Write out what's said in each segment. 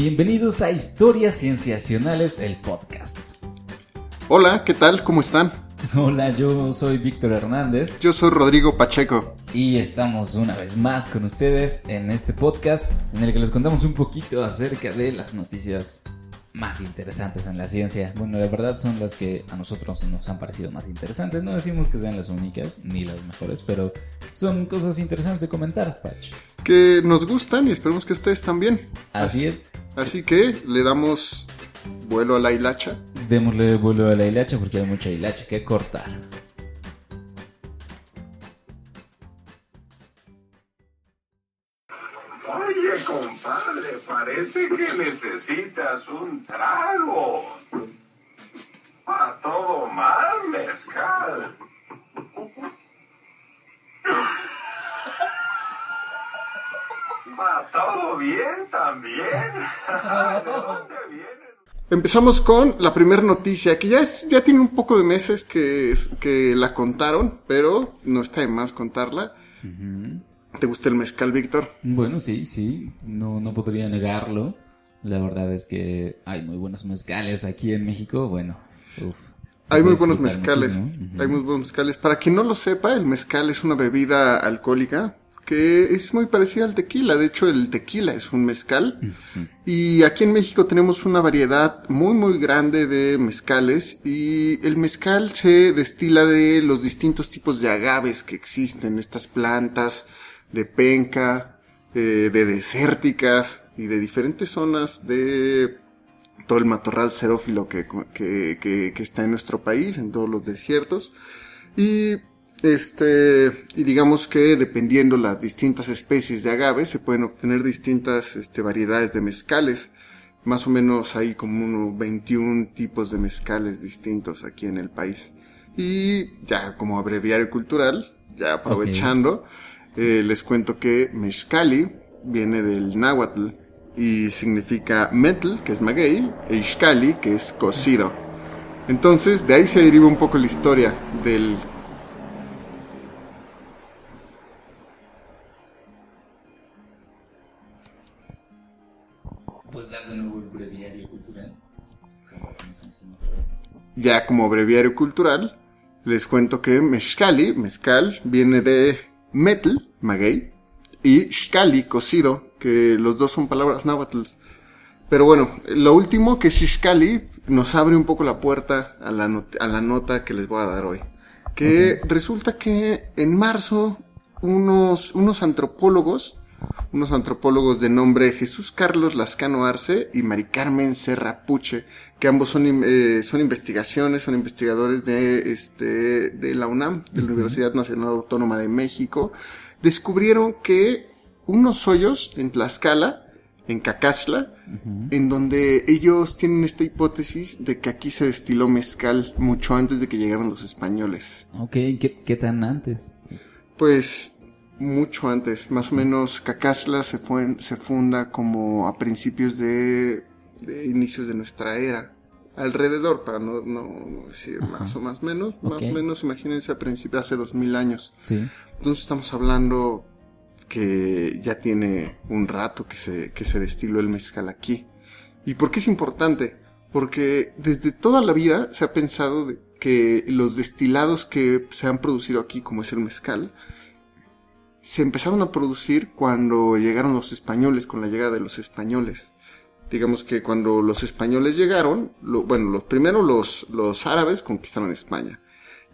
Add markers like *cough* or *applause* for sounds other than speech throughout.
Bienvenidos a Historias Cienciacionales, el podcast. Hola, ¿qué tal? ¿Cómo están? Hola, yo soy Víctor Hernández Yo soy Rodrigo Pacheco. y estamos una vez más con ustedes en este podcast en el que les contamos un poquito acerca de las noticias más interesantes en la ciencia. Bueno, la verdad son las que a nosotros nos han parecido más interesantes. No decimos que sean las únicas ni las mejores, pero son cosas interesantes de comentar, Pach. Que nos gustan y esperemos que ustedes también. Así es. Así que le damos vuelo a la hilacha. Démosle vuelo a la hilacha porque hay mucha hilacha que cortar. Parece que necesitas un trago. A todo mal, mezcal. Va todo bien también. ¿De dónde vienes? Empezamos con la primera noticia, que ya es, ya tiene un poco de meses que, que la contaron, pero no está de más contarla. ¿Te gusta el mezcal, Víctor? Bueno, sí, sí, no, no podría negarlo. La verdad es que hay muy buenos mezcales aquí en México. Bueno, uf, Hay muy buenos mezcales. Hay muy buenos mezcales. Para quien no lo sepa, el mezcal es una bebida alcohólica que es muy parecida al tequila. De hecho, el tequila es un mezcal. Y aquí en México tenemos una variedad muy, muy grande de mezcales. Y el mezcal se destila de los distintos tipos de agaves que existen. Estas plantas de penca, eh, de desérticas y de diferentes zonas de todo el matorral xerófilo que, que, que, que está en nuestro país, en todos los desiertos. Y este, y digamos que dependiendo las distintas especies de agave, se pueden obtener distintas este, variedades de mezcales. Más o menos hay como unos 21 tipos de mezcales distintos aquí en el país. Y ya como abreviario cultural, ya aprovechando, eh, les cuento que mezcali viene del náhuatl y significa metal, que es maguey, e ixcali, que es cocido. Entonces, de ahí se deriva un poco la historia del... Dar de nuevo el breviario cultural. Como vamos encima otra vez. Ya como breviario cultural, les cuento que mezcali, mezcal, viene de metal, maguey, y xcali, cocido, que los dos son palabras náhuatl. Pero bueno, lo último que es xcali nos abre un poco la puerta a la, not- a la nota que les voy a dar hoy. Que resulta que en marzo unos, unos antropólogos, unos antropólogos de nombre Jesús Carlos Lascano Arce y Mari Carmen Serra Puche, que ambos son, eh, son investigaciones, son investigadores de, este, de la UNAM, de la Universidad Nacional Autónoma de México, descubrieron que unos hoyos en Tlaxcala, en Cacazla, en donde ellos tienen esta hipótesis de que aquí se destiló mezcal mucho antes de que llegaran los españoles. Ok, ¿qué, qué tan antes? Pues mucho antes, más o menos Cacazla se, fue, se funda como a principios de, de inicios de nuestra era. Alrededor, para no, no decir más o más menos, más o menos imagínense a principios, hace dos mil años. Sí. Entonces estamos hablando que ya tiene un rato que se, que se destiló el mezcal aquí. ¿Y por qué es importante? Porque desde toda la vida se ha pensado de que los destilados que se han producido aquí, como es el mezcal, se empezaron a producir cuando llegaron los españoles, con la llegada de los españoles. Digamos que cuando los españoles llegaron, lo- bueno, los primero los, los árabes conquistaron España.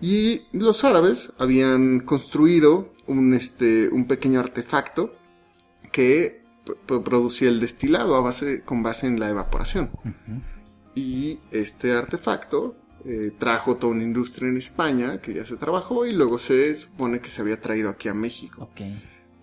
Y los árabes habían construido un, este, un pequeño artefacto que producía el destilado a base, con base en la evaporación. Y este artefacto eh, trajo toda una industria en España que ya se trabajó y luego se supone que se había traído aquí a México. Ok.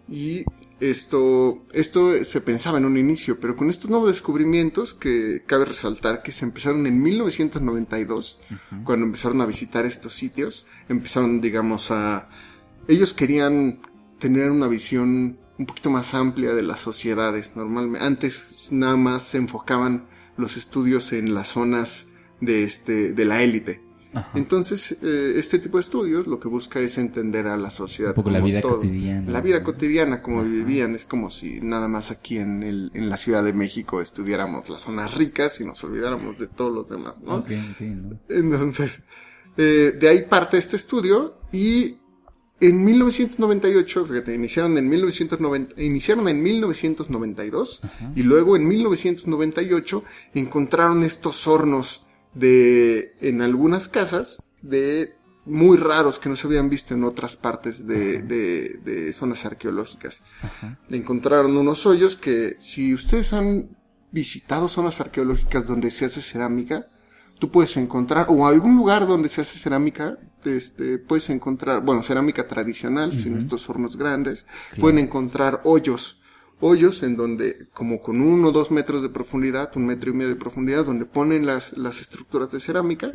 Y esto, esto se pensaba en un inicio, pero con estos nuevos descubrimientos que cabe resaltar que se empezaron en 1992, cuando empezaron a visitar estos sitios, empezaron, digamos, a... Ellos querían tener una visión un poquito más amplia de las sociedades. Normalmente, antes nada más se enfocaban los estudios en las zonas de este, de la élite. Ajá. Entonces, eh, este tipo de estudios lo que busca es entender a la sociedad. Un poco la vida todo. cotidiana. La vida cotidiana, como vivían, es como si nada más aquí en, el, en la Ciudad de México estudiáramos las zonas ricas y nos olvidáramos de todos los demás, ¿no? Ok, sí, ¿no? Entonces, eh, de ahí parte este estudio y en 1998, fíjate, iniciaron en 1990, iniciaron en 1992 y luego en 1998 encontraron estos hornos de, en algunas casas de muy raros que no se habían visto en otras partes de, de, de zonas arqueológicas. Encontraron unos hoyos que si ustedes han visitado zonas arqueológicas donde se hace cerámica, tú puedes encontrar, o algún lugar donde se hace cerámica, este, puedes encontrar, bueno, cerámica tradicional, sin estos hornos grandes, pueden encontrar hoyos, hoyos en donde, como con uno o dos metros de profundidad, un metro y medio de profundidad, donde ponen las, las estructuras de cerámica,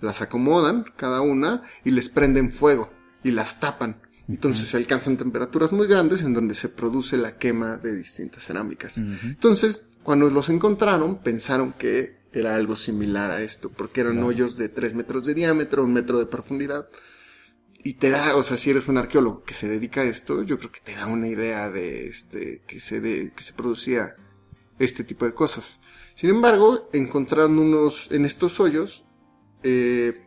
las acomodan, cada una, y les prenden fuego, y las tapan. Entonces se alcanzan temperaturas muy grandes en donde se produce la quema de distintas cerámicas. Entonces, cuando los encontraron, pensaron que era algo similar a esto, porque eran hoyos de 3 metros de diámetro, un metro de profundidad. Y te da, o sea, si eres un arqueólogo que se dedica a esto, yo creo que te da una idea de este, que se de, que se producía este tipo de cosas. Sin embargo, encontraron unos, en estos hoyos, eh,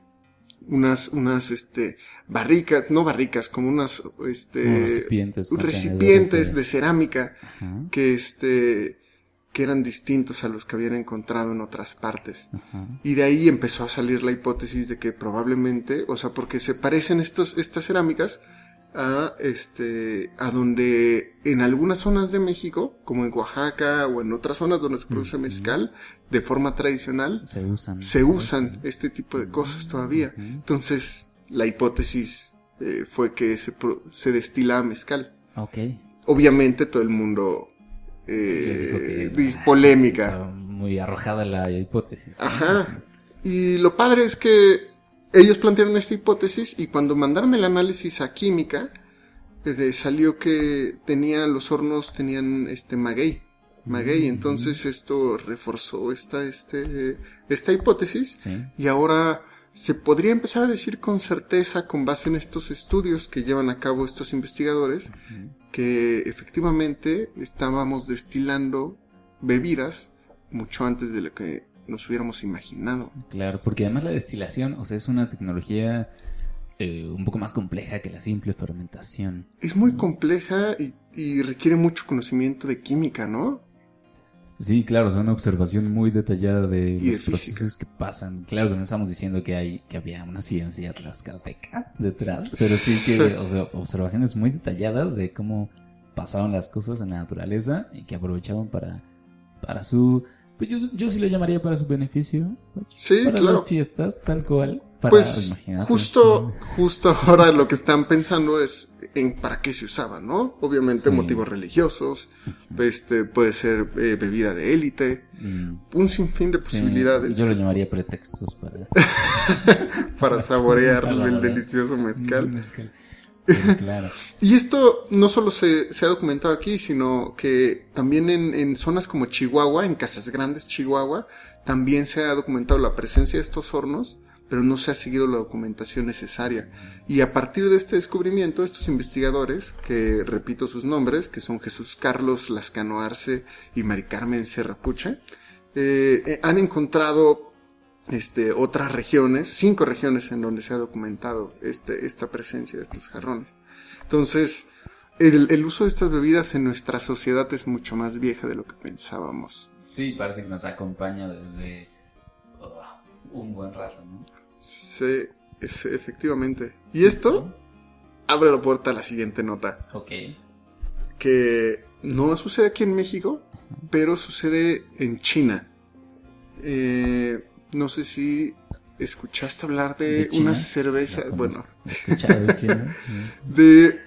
unas, unas, este, barricas, no barricas, como unas, este, recipientes, recipientes de cerámica Ajá, que este que eran distintos a los que habían encontrado en otras partes. Y de ahí empezó a salir la hipótesis de que probablemente, o sea, porque se parecen estos, estas cerámicas a este, a donde en algunas zonas de México, como en Oaxaca o en otras zonas donde se produce mezcal, de forma tradicional, Se usan. se usan este tipo de cosas todavía. Entonces, la hipótesis eh, fue que se, se destila mezcal. Obviamente todo el mundo eh, que- polémica. Muy arrojada la hipótesis. Ajá. Y lo padre es que ellos plantearon esta hipótesis y cuando mandaron el análisis a química, eh, salió que tenían, los hornos tenían este maguey. Maguey, entonces esto reforzó esta, este, esta hipótesis Sí. y ahora se podría empezar a decir con certeza, con base en estos estudios que llevan a cabo estos investigadores, que efectivamente estábamos destilando bebidas mucho antes de lo que nos hubiéramos imaginado. Claro, porque además la destilación, o sea, es una tecnología eh, un poco más compleja que la simple fermentación. Es muy compleja y, y requiere mucho conocimiento de química, ¿no? Sí, claro, es una observación muy detallada de Y los procesos que pasan. Claro que no estamos diciendo que hay que había una ciencia tlaxcalteca detrás, pero sí que, o sea, observaciones muy detalladas de cómo pasaban las cosas en la naturaleza y que aprovechaban para para su pues yo, yo sí lo llamaría para su beneficio. Sí, para claro. las fiestas, tal cual. Para, Pues imagínate. justo, justo ahora lo que están pensando es en para qué se usaba, ¿no? Obviamente Sí. motivos religiosos, este puede ser eh, bebida de élite, Mm, un sinfín de sí, posibilidades yo lo llamaría pretextos para *laughs* para saborear *laughs* el delicioso mezcal. Mezcal. *laughs* Claro. Y esto no solo se, se ha documentado aquí, sino que también en, en zonas como Chihuahua, en Casas Grandes, Chihuahua, también se ha documentado la presencia de estos hornos, pero no se ha seguido la documentación necesaria. Y a partir de este descubrimiento, estos investigadores, que repito sus nombres, que son Jesús Carlos Lascano Arce y Mari Carmen Serrapuche, eh, eh, han encontrado este, otras regiones, cinco regiones en donde se ha documentado este, esta presencia de estos jarrones. Entonces, el, el uso de estas bebidas en nuestra sociedad es mucho más vieja de lo que pensábamos. Sí, parece que nos acompaña desde oh, un buen rato, ¿no? Sí, es, efectivamente. Y esto abre la puerta a la siguiente nota, Ok. que no sucede aquí en México, pero sucede en China. Eh, no sé si escuchaste hablar de, una cerveza, Sí, bueno, de China. *laughs* de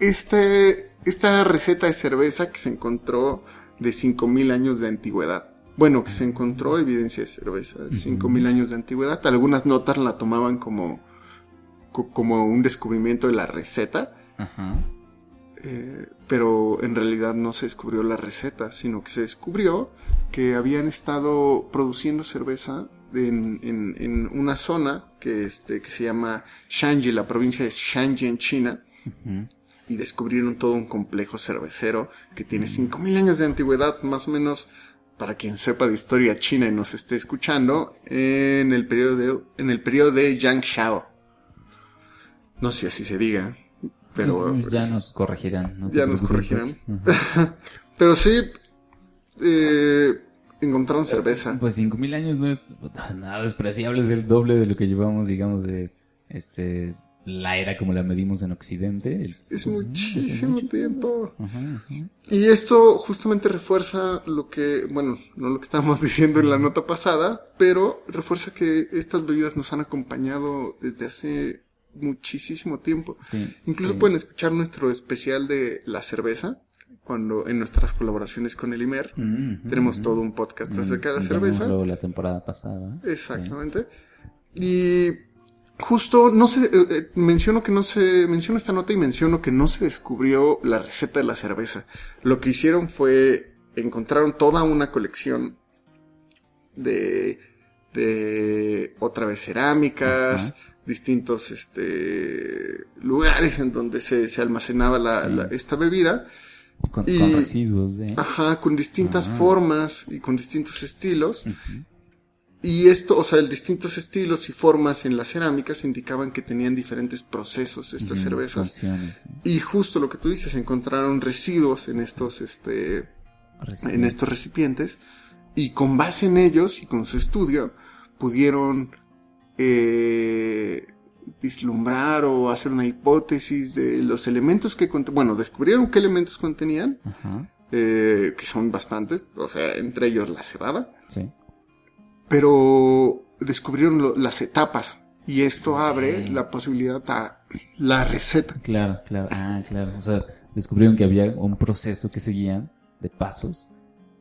este, esta receta de cerveza que se encontró de 5000 años de antigüedad. Bueno, que se encontró evidencia de cerveza de 5000 años de antigüedad. Algunas notas la tomaban como, co- como un descubrimiento de la receta, Ajá. eh, pero en realidad no se descubrió la receta, sino que se descubrió que habían estado produciendo cerveza en, en, en una zona que, este, que se llama Shanji, la provincia de Shanji en China, y descubrieron todo un complejo cervecero que tiene 5.000 años de antigüedad, más o menos, para quien sepa de historia china y nos esté escuchando, en el periodo de, en el periodo de Yang Shao. No sé si así se diga, pero... Ya nos corregirán. no Ya nos corregirán. *laughs* Pero sí, eh, encontraron cerveza. Pues 5000 años no es nada despreciable, es el doble de lo que llevamos, digamos, de este la era como la medimos en Occidente. El- Es muchísimo tiempo. Ajá, ajá. Y esto justamente refuerza lo que, bueno, no lo que estábamos *laughs* diciendo en la nota pasada, pero refuerza que estas bebidas nos han acompañado desde hace muchísimo tiempo. Sí, Incluso sí. pueden escuchar nuestro especial de la cerveza, cuando en nuestras colaboraciones con el IMER. Ujú, Tenemos ujú. todo un podcast Mm, acerca de la cerveza. llamémoslo la temporada pasada. Exactamente. Y justo, no sé, eh, eh, menciono que no se, menciono esta nota y menciono que no se descubrió la receta de la cerveza. Lo que hicieron fue, encontraron toda una colección de, de otra vez cerámicas, Ajá. distintos, este, lugares en donde se, se almacenaba la, Sí. la- esta bebida. Con, Y- con residuos de. Ajá, con distintas Ah. formas y con distintos estilos. Y esto, o sea, el distintos estilos y formas en las cerámicas indicaban que tenían diferentes procesos estas cervezas. sí. Y justo lo que tú dices, encontraron residuos en estos, este, en estos recipientes. Y con base en ellos y con su estudio, pudieron eh, vislumbrar o hacer una hipótesis de los elementos que contenían. Bueno, descubrieron qué elementos contenían, Ajá, eh, que son bastantes, o sea, entre ellos la cebada. sí. pero descubrieron lo- las etapas y esto abre la posibilidad a la receta. Claro, claro. Ah, claro. O sea, descubrieron que había un proceso que seguían de pasos,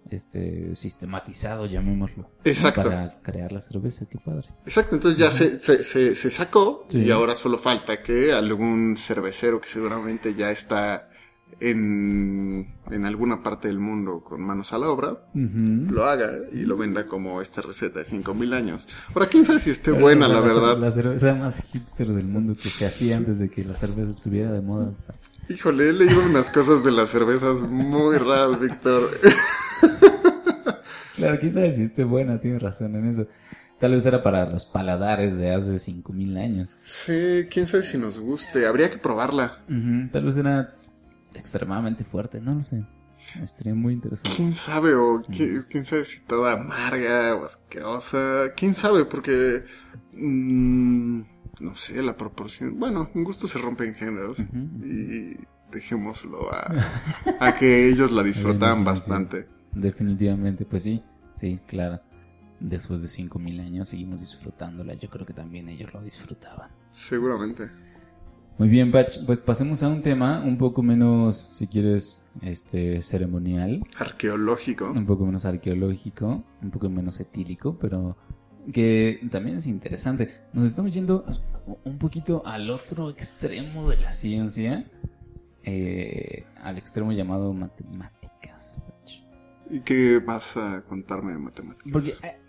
este, sistematizado, llamémoslo. ¿no? Exacto. Para crear la cerveza, qué padre. Exacto, entonces ya se, se, se, se sacó Sí. y ahora solo falta que algún cervecero que seguramente ya está en, en alguna parte del mundo con manos a la obra, lo haga y lo venda como esta receta de 5000 años. Ahora, quién sabe si esté Pero buena, la fue verdad. La cerveza más hipster del mundo que se hacía antes de que la cerveza estuviera de moda. Híjole, he leído unas cosas de las cervezas muy raras, Víctor. *laughs* Claro, quién sabe si esté buena, tiene razón en eso. Tal vez era para los paladares de hace 5000 años. Sí, quién sabe si nos guste. Habría que probarla. Tal vez era extremadamente fuerte, no lo sé. Estaría muy interesante. ¿Quién sabe? O qui- quién sabe si toda amarga o asquerosa. ¿Quién sabe? Porque... mm, no sé, la proporción... Bueno, un gusto se rompe en géneros. Y dejémoslo a, a que ellos la *laughs* disfrutaban bastante. Definitivamente, pues sí, sí, claro. Después de 5000 años seguimos disfrutándola. Yo creo que también ellos lo disfrutaban. Seguramente. Muy bien, Pach, pues pasemos a un tema un poco menos, si quieres, este ceremonial, Arqueológico. un poco menos arqueológico, un poco menos etílico, pero que también es interesante. Nos estamos yendo un poquito al otro extremo de la ciencia, eh, al extremo llamado matemáticas. ¿Y qué vas a contarme de matemáticas? Porque eh,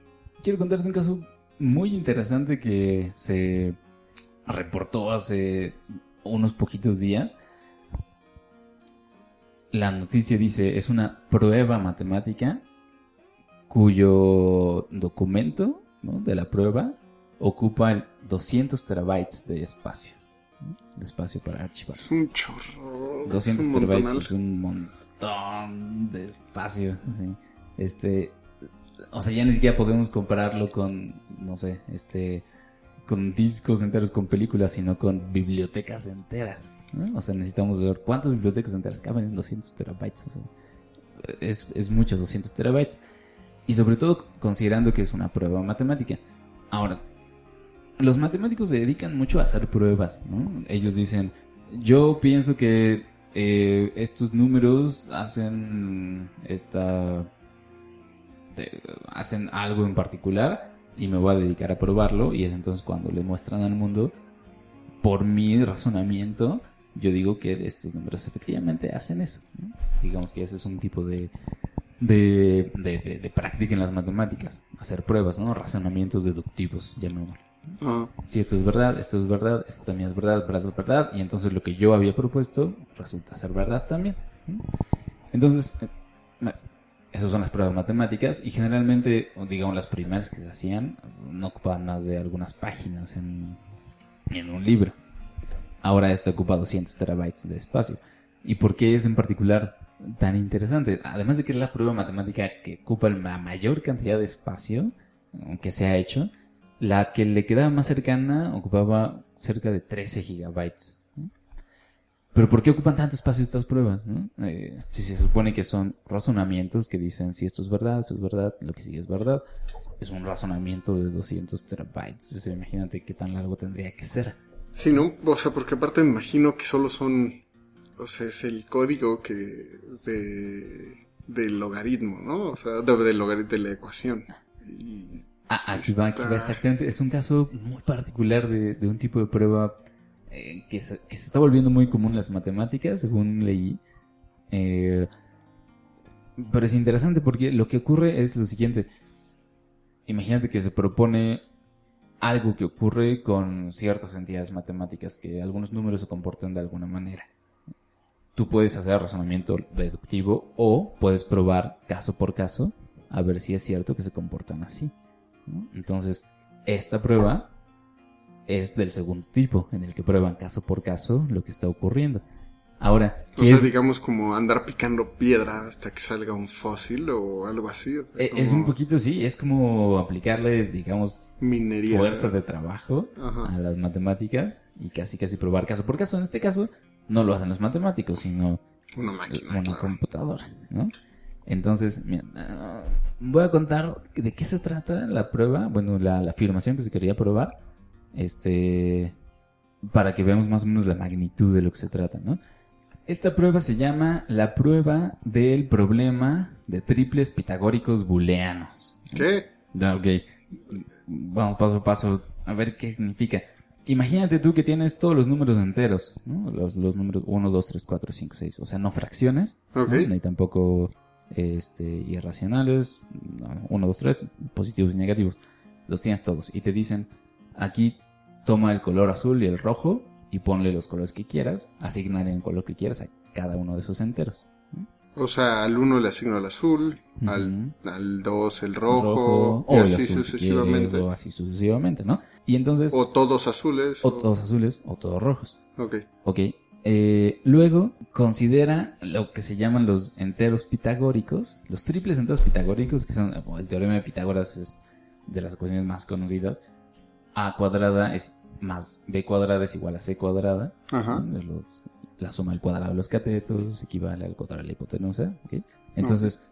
quiero contarte un caso muy interesante que se reportó hace unos poquitos días. La noticia dice, es una prueba matemática cuyo documento ¿no? de la prueba ocupa el 200 terabytes de espacio. ¿no? De espacio para archivar. Es un chorro. 200 es un terabytes montonal. es un montón de espacio. Este, o sea, ya ni siquiera podemos compararlo con, no sé, este, con discos enteros, con películas, sino con bibliotecas enteras. ¿no? O sea, necesitamos ver cuántas bibliotecas enteras caben en 200 terabytes. O sea, es, es mucho 200 terabytes. Y sobre todo considerando que es una prueba matemática. Ahora, los matemáticos se dedican mucho a hacer pruebas, ¿no? Ellos dicen, yo pienso que eh, estos números hacen esta... de- hacen algo en particular y me voy a dedicar a probarlo y es entonces cuando le muestran al mundo, por mi razonamiento, yo digo que estos números efectivamente hacen eso. Digamos que ese es un tipo de de, de, de- de práctica en las matemáticas. Hacer pruebas, ¿no? Razonamientos deductivos, llamémoslo. Ah, Si esto es verdad, esto es verdad, esto también es verdad, verdad, verdad, y entonces lo que yo había propuesto resulta ser verdad también. Entonces, eh, esas son las pruebas matemáticas y generalmente, digamos, las primeras que se hacían no ocupaban más de algunas páginas en, en un libro. Ahora esto ocupa 200 terabytes de espacio. ¿Y por qué es en particular tan interesante? Además de que es la prueba matemática que ocupa la mayor cantidad de espacio que se ha hecho, la que le quedaba más cercana ocupaba cerca de 13 gigabytes. Pero ¿por qué ocupan tanto espacio estas pruebas? Eh, si se supone que son razonamientos que dicen si esto es verdad, esto es verdad, lo que sigue es verdad, es un razonamiento de 200 terabytes. Imagínate qué tan largo tendría que ser. sí, ¿no? O sea, porque aparte me imagino que solo son, o sea, es el código que de del logaritmo, ¿no? O sea, de- del logaritmo de la ecuación. Y, Ah, aquí va, aquí va, exactamente. Es un caso muy particular de, de un tipo de prueba eh, que, se, que se está volviendo muy común en las matemáticas, según leí. Eh, pero es interesante porque lo que ocurre es lo siguiente. Imagínate que se propone algo que ocurre con ciertas entidades matemáticas, que algunos números se comportan de alguna manera. Tú puedes hacer razonamiento deductivo o puedes probar caso por caso a ver si es cierto que se comportan así. ¿No? Entonces, esta prueba es del segundo tipo, en el que prueban caso por caso lo que está ocurriendo. Ahora, o ¿qué sea, es, digamos como andar picando piedra hasta que salga un fósil o algo así. o sea, eh, es como un poquito, sí, es como aplicarle, digamos, minería. fuerza de trabajo Ajá. a las matemáticas y casi casi probar caso por caso. En este caso, no lo hacen los matemáticos, sino Una máquina. una claro. computadora, ¿no? Entonces, mira, voy a contar de qué se trata la prueba, bueno, la, la afirmación que se quería probar, este, para que veamos más o menos la magnitud de lo que se trata, ¿no? Esta prueba se llama la prueba del problema de triples pitagóricos booleanos. ¿Qué? Ok, vamos paso a paso a ver qué significa. Imagínate tú que tienes todos los números enteros, ¿no? Los, los números 1, 2, 3, 4, 5, 6. O sea, no fracciones, Ok. ¿no? ni tampoco este, irracionales. 1, 2, 3, positivos y negativos. Los tienes todos. Y te dicen, aquí toma el color azul y el rojo y ponle los colores que quieras. Asignale un color que quieras a cada uno de esos enteros. O sea, al uno le asigno el azul, Ujú. al, al dos el El rojo, o y el así sucesivamente. quieres, o así sucesivamente, ¿no? Y entonces... O todos azules. O todos azules o todos rojos. Ok. Ok. Eh, luego, considera lo que se llaman los enteros pitagóricos. Los triples enteros pitagóricos, que son el teorema de Pitágoras, es de las ecuaciones más conocidas. A cuadrada es más B cuadrada es igual a C cuadrada. Ajá. la suma del cuadrado de los catetos equivale al cuadrado de la hipotenusa. Entonces,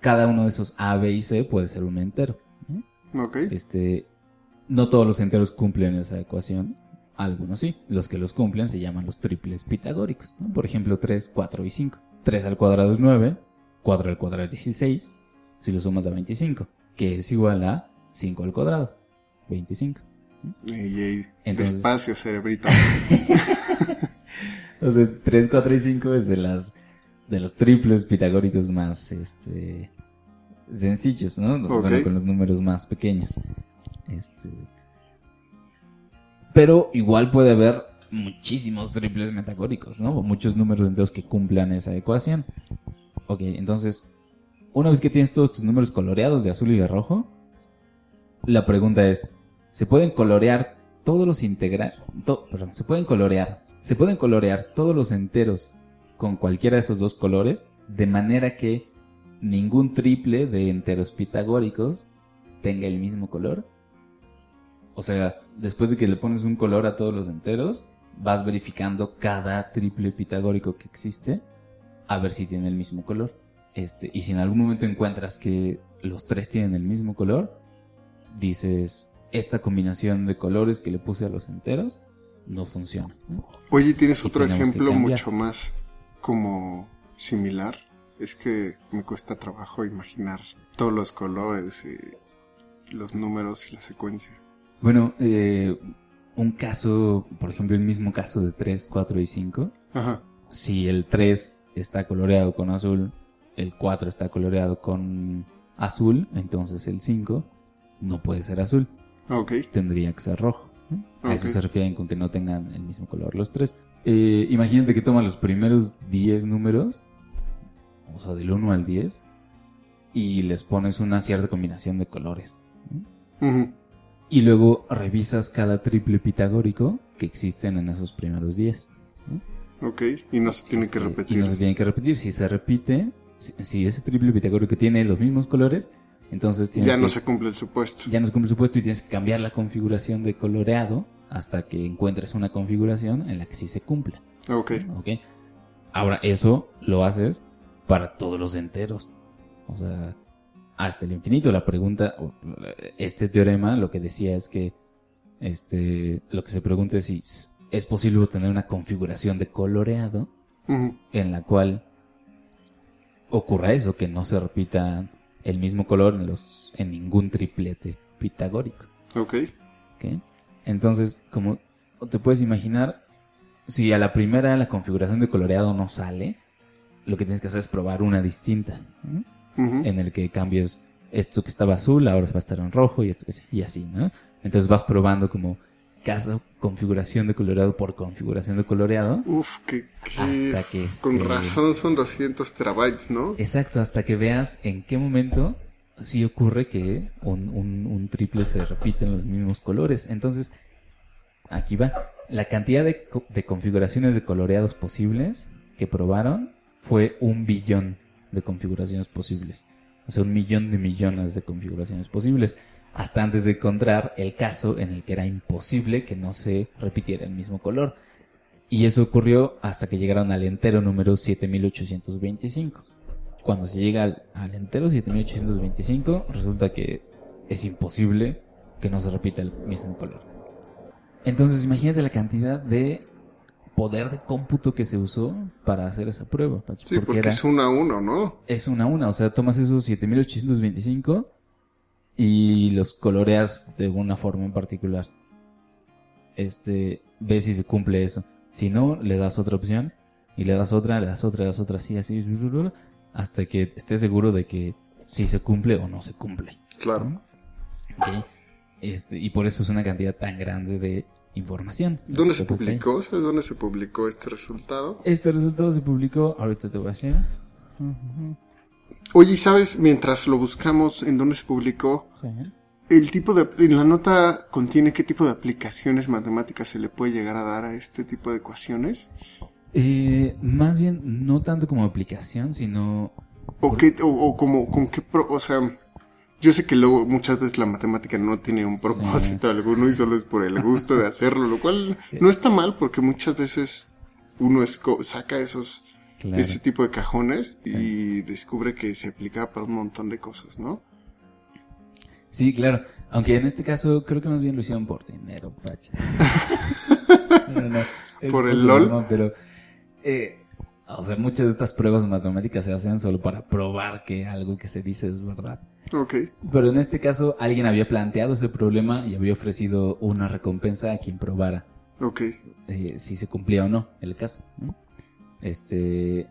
cada uno de esos A, B y C puede ser un entero. ¿no? Ok. Este, no todos los enteros cumplen esa ecuación. Algunos sí. Los que los cumplen se llaman los triples pitagóricos. ¿no? Por ejemplo, 3, 4 y 5. 3 al cuadrado es 9. 4 al cuadrado es 16. Si lo sumas da 25. Que es igual a 5 al cuadrado. 25. Ey, ey, Entonces- Despacio, cerebrito. *laughs* O sea, 3, 4 y 5 es de las de los triples pitagóricos más este sencillos, ¿no? Ok. Bueno, con los números más pequeños. Este pero igual puede haber muchísimos triples metagóricos, ¿no? O muchos números enteros que cumplan esa ecuación. Ok, entonces, una vez que tienes todos tus números coloreados de azul y de rojo, la pregunta es, ¿se pueden colorear todos los integrales? perdón, ¿se pueden colorear? ¿Se pueden colorear todos los enteros con cualquiera de esos dos colores? De manera que ningún triple de enteros pitagóricos tenga el mismo color. O sea, después de que le pones un color a todos los enteros, vas verificando cada triple pitagórico que existe a ver si tiene el mismo color. Este, y si en algún momento encuentras que los tres tienen el mismo color, dices, esta combinación de colores que le puse a los enteros no funciona. ¿no? Oye, ¿tienes Y otro ejemplo mucho más como similar? Es que me cuesta trabajo imaginar todos los colores y los números y la secuencia. Bueno, eh, un caso, por ejemplo, el mismo caso de 3, 4 y 5, Ajá. si el 3 está coloreado con azul, el 4 está coloreado con azul, entonces el 5 no puede ser azul, Ok. tendría que ser rojo. A eso Ok. se refieren con que no tengan el mismo color los tres. Eh, imagínate que toma los primeros 10 números, o sea, del 1 al 10, y les pones una cierta combinación de colores. ¿no? Ujú. Y luego revisas cada triple pitagórico que existen en esos primeros 10. Ok. Y no se tiene que Este, repetir. Y no se tiene que repetir. Si se repite, si, si ese triple pitagórico tiene los mismos colores, entonces tienes Ya no que- se cumple el supuesto. ya no se cumple el supuesto y tienes que cambiar la configuración de coloreado hasta que encuentres una configuración en la que sí se cumpla. Ok. ¿ok? Ahora, eso lo haces para todos los enteros. O sea, hasta el infinito. La pregunta, este teorema lo que decía es que este, lo que se pregunta es si es posible obtener una configuración de coloreado en la cual ocurra eso, que no se repita el mismo color en, los, en ningún triplete pitagórico. Ok. ¿ok? Entonces, como te puedes imaginar, si a la primera la configuración de coloreado no sale, lo que tienes que hacer es probar una distinta, en el que cambies esto que estaba azul, ahora va a estar en rojo y esto que y así, ¿no? Entonces vas probando como cada configuración de coloreado por configuración de coloreado Uf, que, que- hasta que Con se- razón son 200 terabytes, ¿no? Exacto, hasta que veas en qué momento sí ocurre que un, un- un triple se repite en los mismos colores. Entonces, aquí va. La cantidad de configuraciones de coloreados posibles que probaron fue un billón de configuraciones posibles. O sea, un millón de millones de configuraciones posibles. Hasta antes de encontrar el caso en el que era imposible que no se repitiera el mismo color. Y eso ocurrió hasta que llegaron al entero número 7825. Cuando se llega al, entero 7825, resulta que es imposible que no se repita el mismo color. Entonces, imagínate la cantidad de poder de cómputo que se usó para hacer esa prueba. Pacho, Sí, porque, era- es uno a uno, ¿no? es una a una, o sea, tomas esos 7825 y los coloreas de una forma en particular. Este, ves si se cumple eso. Si no, le das otra opción y le das otra, le das otra, le das otra, así, así, hasta que estés seguro de que si se cumple o no se cumple. Claro. ¿ok? Este, y por eso es una cantidad tan grande de información. ¿Dónde se publicó? ¿Sabes dónde se publicó este resultado? Este resultado se publicó, ahorita te voy a decir. Oye, ¿y ¿sabes? Mientras lo buscamos, ¿en dónde se publicó? sí. El tipo de... En la nota contiene qué tipo de aplicaciones matemáticas se le puede llegar a dar a este tipo de ecuaciones. Eh, más bien, no tanto como aplicación, sino... O qué, o, o como, con qué, pro- o sea, yo sé que luego muchas veces la matemática no tiene un propósito alguno y solo es por el gusto de hacerlo, lo cual *laughs* no está mal porque muchas veces uno saca esos, Claro. ese tipo de cajones y descubre que se aplica para un montón de cosas, ¿no? Sí, claro. Aunque en este caso creo que más bien lo hicieron por dinero, Pacha. *laughs* No, no, no. Es ¿Por el LOL? pero, eh, o sea, muchas de estas pruebas matemáticas se hacen solo para probar que algo que se dice es verdad. Ok, Pero en este caso alguien había planteado ese problema y había ofrecido una recompensa a quien probara ok. eh, si se cumplía o no el caso. ¿no? Este,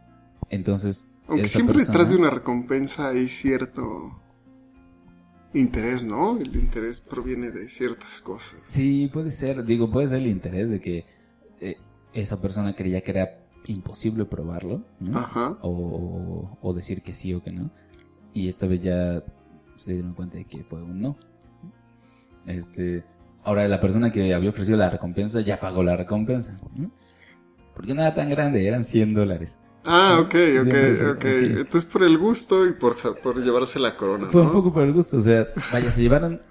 entonces... Aunque esa siempre persona- detrás de una recompensa hay cierto interés, ¿no? El interés proviene de ciertas cosas. Sí, puede ser. Digo, puede ser el interés de que eh, esa persona creía que era imposible probarlo, ¿no? Ajá. O, o decir que sí o que no. Y esta vez ya se dieron cuenta de que fue un no. Este, ahora la persona que había ofrecido la recompensa ya pagó la recompensa. ¿no? Porque no era tan grande, eran 100 dólares. Ah, ok, ok, ok. Entonces por el gusto y por, por llevarse la corona, Fue ¿no? un poco por el gusto, o sea, vaya, se llevaron,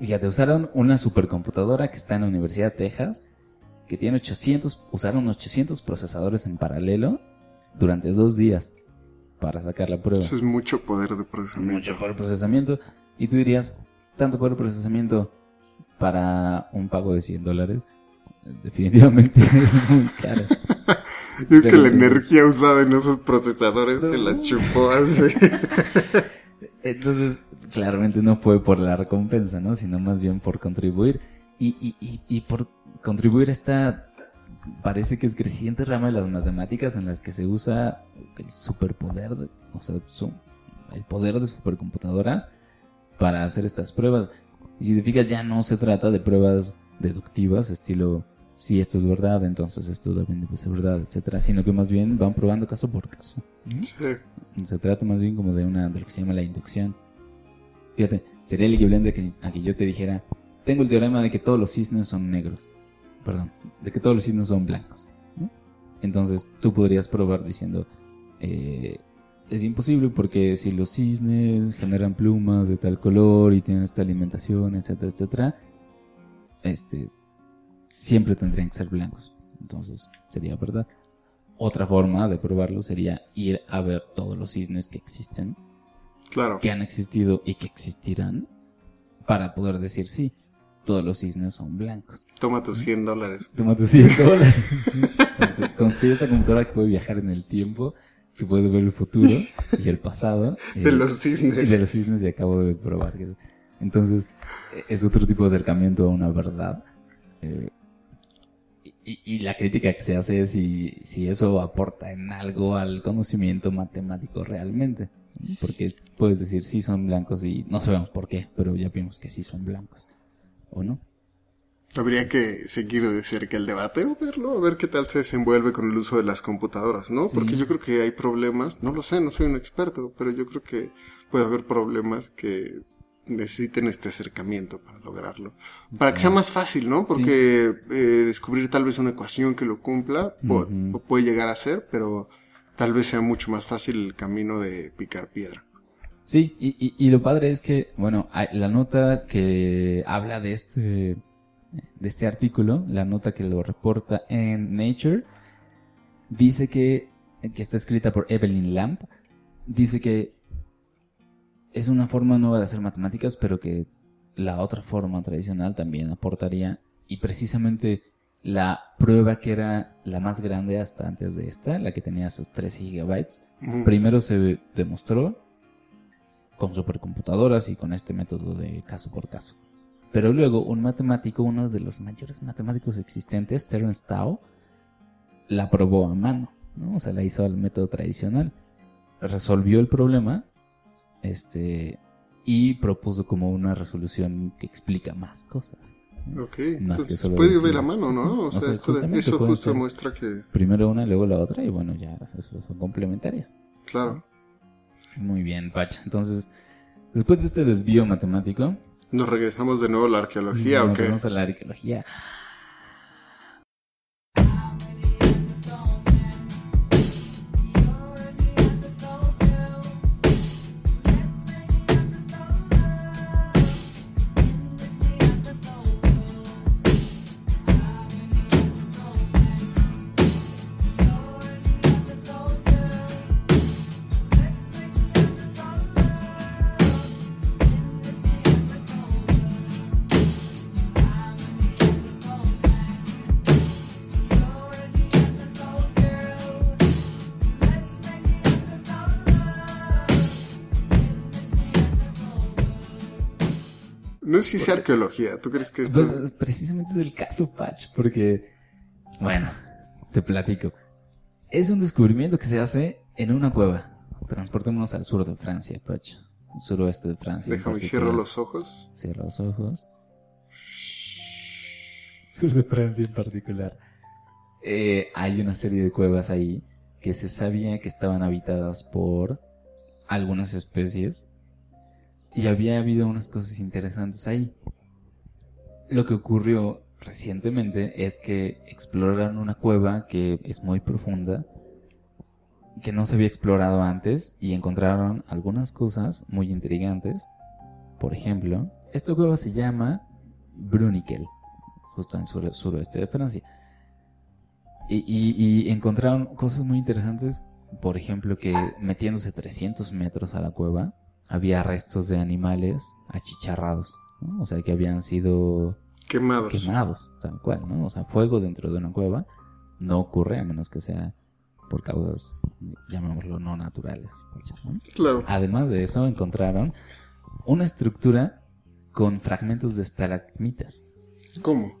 fíjate, usaron una supercomputadora que está en la Universidad de Texas, que tiene 800, usaron 800 procesadores en paralelo durante dos días para sacar la prueba. Eso es mucho poder de procesamiento. Mucho por procesamiento. Y tú dirías, tanto por procesamiento para un pago de 100 dólares, definitivamente *laughs* es muy caro. *laughs* Yo creo que la energía usada en esos procesadores se la chupó así. *laughs* Entonces, claramente no fue por la recompensa, ¿no? Sino más bien por contribuir. Y, y, y, y por contribuir a esta parece que es creciente rama de las matemáticas en las que se usa el superpoder, de- o sea, su- el poder de supercomputadoras para hacer estas pruebas. Y si te fijas, ya no se trata de pruebas deductivas, estilo, si esto es verdad, entonces esto también debe ser verdad, etcétera, sino que más bien van probando caso por caso. Se trata más bien como de una de lo que se llama la inducción. Fíjate, sería el equivalente a que, a que yo te dijera, tengo el teorema de que todos los cisnes son negros. Perdón, de que todos los cisnes son blancos. ¿no? Entonces tú podrías probar diciendo, eh, es imposible porque si los cisnes generan plumas de tal color y tienen esta alimentación, etcétera, etcétera, este, siempre tendrían que ser blancos. Entonces sería verdad. Otra forma de probarlo sería ir a ver todos los cisnes que existen, Claro. que han existido y que existirán, para poder decir sí, todos los cisnes son blancos. Toma tus 100 dólares. Toma tus 100 dólares. *laughs* Construye esta computadora que puede viajar en el tiempo, que puede ver el futuro y el pasado. *laughs* De eh, los y de cisnes. los cisnes y acabo de probar. Entonces, es otro tipo de acercamiento a una verdad. Eh, y, y la crítica que se hace es si, si eso aporta en algo al conocimiento matemático realmente. Porque puedes decir sí son blancos y no sabemos por qué, pero ya vimos que sí son blancos. ¿O no? Habría que seguir de cerca el debate o verlo, a ver qué tal se desenvuelve con el uso de las computadoras, ¿no? Sí. Porque yo creo que hay problemas, no lo sé, no soy un experto, pero yo creo que puede haber problemas que necesiten este acercamiento para lograrlo. Para que sea más fácil, ¿no? Porque eh, descubrir tal vez una ecuación que lo cumpla puede llegar a ser, pero tal vez sea mucho más fácil el camino de picar piedra. Sí, y, y, y lo padre es que, bueno, la nota que habla de este, de este artículo, la nota que lo reporta en Nature, dice que, que está escrita por Evelyn Lamb, dice que es una forma nueva de hacer matemáticas, pero que la otra forma tradicional también aportaría, y precisamente la prueba que era la más grande hasta antes de esta, la que tenía esos 13 gigabytes. Primero se demostró con supercomputadoras y con este método de caso por caso. Pero luego un matemático, uno de los mayores matemáticos existentes, Terence Tao, la probó a mano, ¿no? O sea, la hizo al método tradicional. Resolvió el problema, este, y propuso como una resolución que explica más cosas. Ok, Más que entonces solo puede ir decir- de la mano, ¿no? O O sea, sea, esto eso justo muestra que, Primero una, luego la otra, y bueno, ya eso son complementarias. claro, Muy bien, Pacha. Entonces, después de este desvío matemático, nos regresamos de nuevo a la arqueología, ¿o nos qué? vamos a la arqueología. Sea arqueología, ¿tú crees que esto... Entonces, precisamente es el caso, Patch, porque, bueno, te platico. Es un descubrimiento que se hace en una cueva. Transportémonos al sur de Francia, Patch. Suroeste de Francia. Déjame, cierro los ojos. Cierra los ojos. Sur de Francia en particular. Eh, hay una serie de cuevas ahí que se sabía que estaban habitadas por algunas especies y había habido unas cosas interesantes ahí. Lo que ocurrió recientemente es que exploraron una cueva que es muy profunda, que no se había explorado antes y encontraron algunas cosas muy intrigantes. Por ejemplo, esta cueva se llama Bruniquel, justo en el sur- suroeste de Francia. Y, y- y encontraron cosas muy interesantes, por ejemplo, que metiéndose 300 metros a la cueva, había restos de animales achicharrados, ¿no? o sea, que habían sido Quemados. quemados, tal cual, ¿no? O sea, fuego dentro de una cueva no ocurre a menos que sea por causas, llamémoslo, no naturales. ¿no? Claro. Además de eso, encontraron una estructura con fragmentos de estalagmitas. ¿Cómo?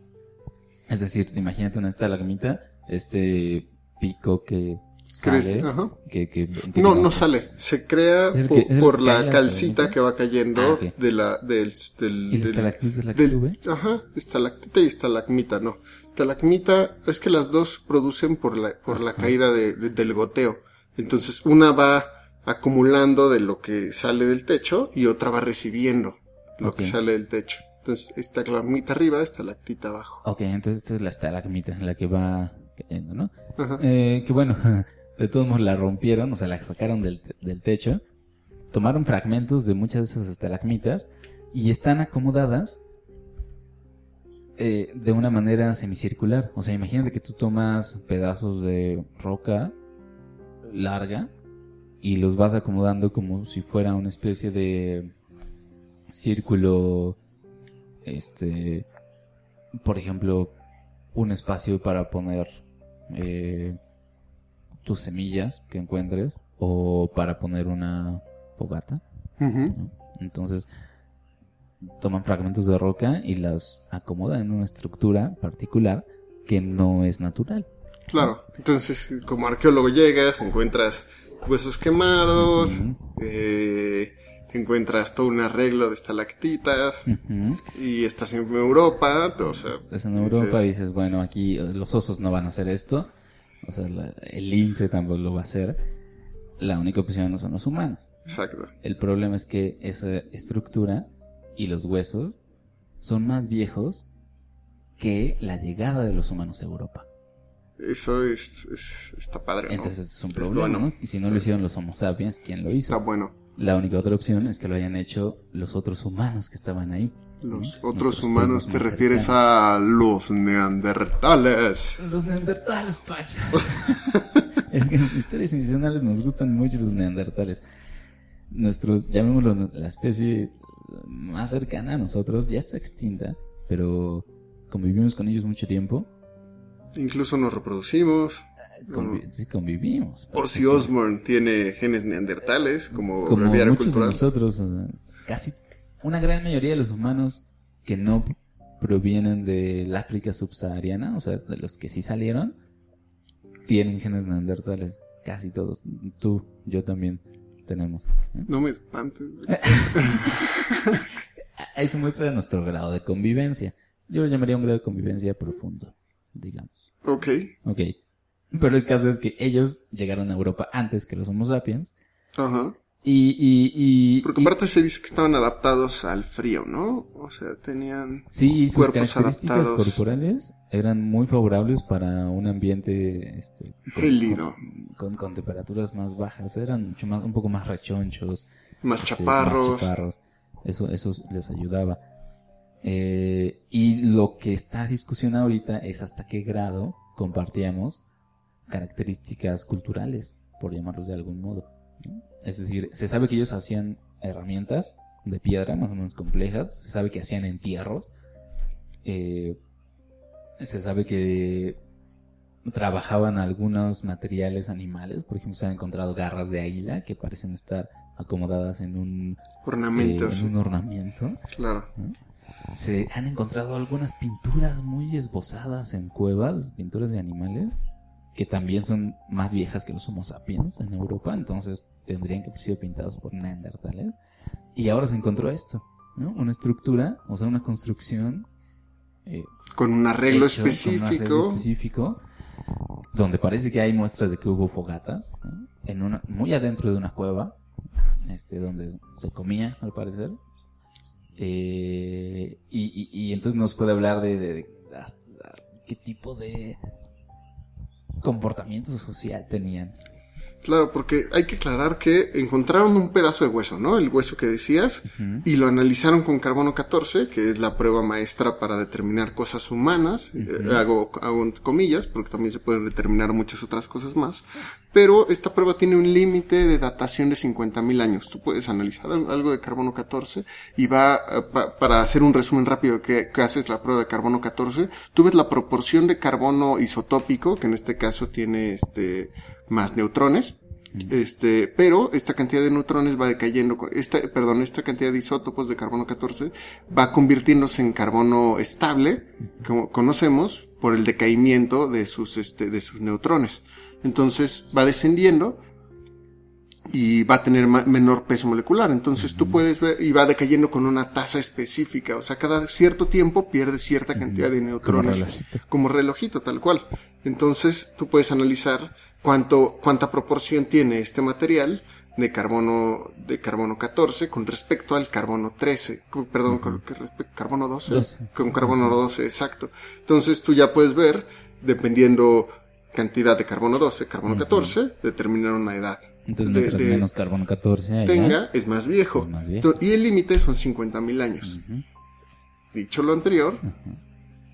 Es decir, imagínate una estalagmita este pico que sale. Crece, ajá. Que, que- que- No, no sale. Se crea por la calcita que va cayendo Ah, de la, del, del, ¿Y la del- es la que del- sube? Ajá, estalactita y estalagmita, no. Estalagmita, es que las dos producen por la, por la caída de- de- del goteo. Entonces, una va acumulando de lo que sale del techo y otra va recibiendo lo que sale del techo. Entonces, estalagmita arriba, estalactita abajo. Ok, entonces esta es la estalagmita, la que va cayendo, ¿no? Ajá. Eh, que bueno, *laughs* de todos modos la rompieron, o sea, la sacaron del, del techo, tomaron fragmentos de muchas de esas estalagmitas y están acomodadas eh, de una manera semicircular. O sea, imagínate que tú tomas pedazos de roca larga y los vas acomodando como si fuera una especie de círculo, este, por ejemplo, un espacio para poner eh, tus semillas que encuentres o para poner una fogata. Entonces toman fragmentos de roca y las acomodan en una estructura particular que no es natural. Claro. Entonces, como arqueólogo llegas, encuentras huesos quemados, eh, encuentras todo un arreglo de estalactitas y estás en Europa, o sea, Estás en Europa y dices, bueno, aquí los osos no van a hacer esto. O sea, la- el lince tampoco lo va a hacer. La única opción no son los humanos. exacto. El problema es que esa estructura y los huesos son más viejos que la llegada de los humanos a Europa. Eso es, es- está padre, ¿no? Entonces es un problema, bueno. ¿no? Y si no lo hicieron los Homo sapiens, ¿quién lo Está hizo? bueno. La única otra opción es que lo hayan hecho los otros humanos que estaban ahí. Los ¿no? otros Nuestros humanos te refieres cercanos. a los neandertales. Los neandertales, Pacha. *laughs* es que en historias institucionales nos gustan mucho los neandertales. Nuestros, llamémoslo la especie más cercana a nosotros, ya está extinta, pero convivimos con ellos mucho tiempo. Incluso nos reproducimos. Convi- sí, convivimos. Ozzy Osbourne tiene genes neandertales como, Como muchos de cultural. nosotros, o sea, casi una gran mayoría de los humanos que no provienen del África subsahariana, o sea, de los que sí salieron, tienen genes neandertales. Casi todos. Tú, yo también tenemos. ¿eh? No me espantes. *laughs* Ahí se muestra nuestro grado de convivencia. Yo lo llamaría un grado de convivencia profundo, digamos. ok. Ok. Pero el caso es que ellos llegaron a Europa antes que los Homo sapiens. Ajá. Y, y, y, Porque y- aparte se dice que estaban adaptados al frío, ¿no? O sea, tenían... Sí, sus cuerpos características adaptados. corporales eran muy favorables para un ambiente este, con, Gélido. con, con- con temperaturas más bajas. Eran mucho más, un poco más rechonchos, Más este, chaparros. más chaparros. Eso, eso les ayudaba. Eh, y lo que está a discusión ahorita es hasta qué grado compartíamos características culturales, por llamarlos de algún modo. Es decir, se sabe que ellos hacían herramientas de piedra más o menos complejas, se sabe que hacían entierros, eh, se sabe que trabajaban algunos materiales animales, por ejemplo se han encontrado garras de águila que parecen estar acomodadas en un, eh, Ornamentos. en un ornamento. Claro. Se han encontrado algunas pinturas muy esbozadas en cuevas, pinturas de animales, que también son más viejas que los Homo sapiens en Europa, entonces tendrían que haber sido pintadas por neandertales. Y ahora se encontró esto, ¿no? Una estructura, o sea, una construcción eh, Con un arreglo hecho con un arreglo específico. específico, donde parece que hay muestras de que hubo fogatas, ¿no? en una, muy adentro de una cueva, este, donde se comía, al parecer. Eh, y, y- y entonces nos puede hablar de, de- de hasta qué tipo de comportamiento social tenían. Claro, porque hay que aclarar que encontraron un pedazo de hueso, ¿no? El hueso que decías. Y lo analizaron con carbono 14, que es la prueba maestra para determinar cosas humanas. Eh, hago, hago comillas, porque también se pueden determinar muchas otras cosas más. Pero esta prueba tiene un límite de datación de 50.000 años. Tú puedes analizar al- algo de carbono 14 y va, eh, pa- para hacer un resumen rápido que, que haces la prueba de carbono 14, tú ves la proporción de carbono isotópico, que en este caso tiene este, más neutrones. Este, pero esta cantidad de neutrones va decayendo, esta, perdón, esta cantidad de isótopos de carbono 14 va convirtiéndose en carbono estable, como conocemos, por el decaimiento de sus, este, de sus neutrones. Entonces va descendiendo y va a tener menor peso molecular. Entonces tú puedes ver, y va decayendo con una tasa específica. O sea, cada cierto tiempo pierde cierta cantidad de neutrones. relojito. Como relojito, tal cual. Entonces tú puedes analizar cuánto, cuánta proporción tiene este material de carbono, de carbono 14 con respecto al carbono 13. cu- Perdón, con que respe- carbono 12. 12. Con carbono 12, exacto. Entonces tú ya puedes ver, dependiendo cantidad de carbono 12, carbono 14, determinar una edad. Entonces, de- mientras de- menos carbono 14 haya, tenga, es más viejo. Es más viejo. Y el límite son 50.000 años. Dicho lo anterior,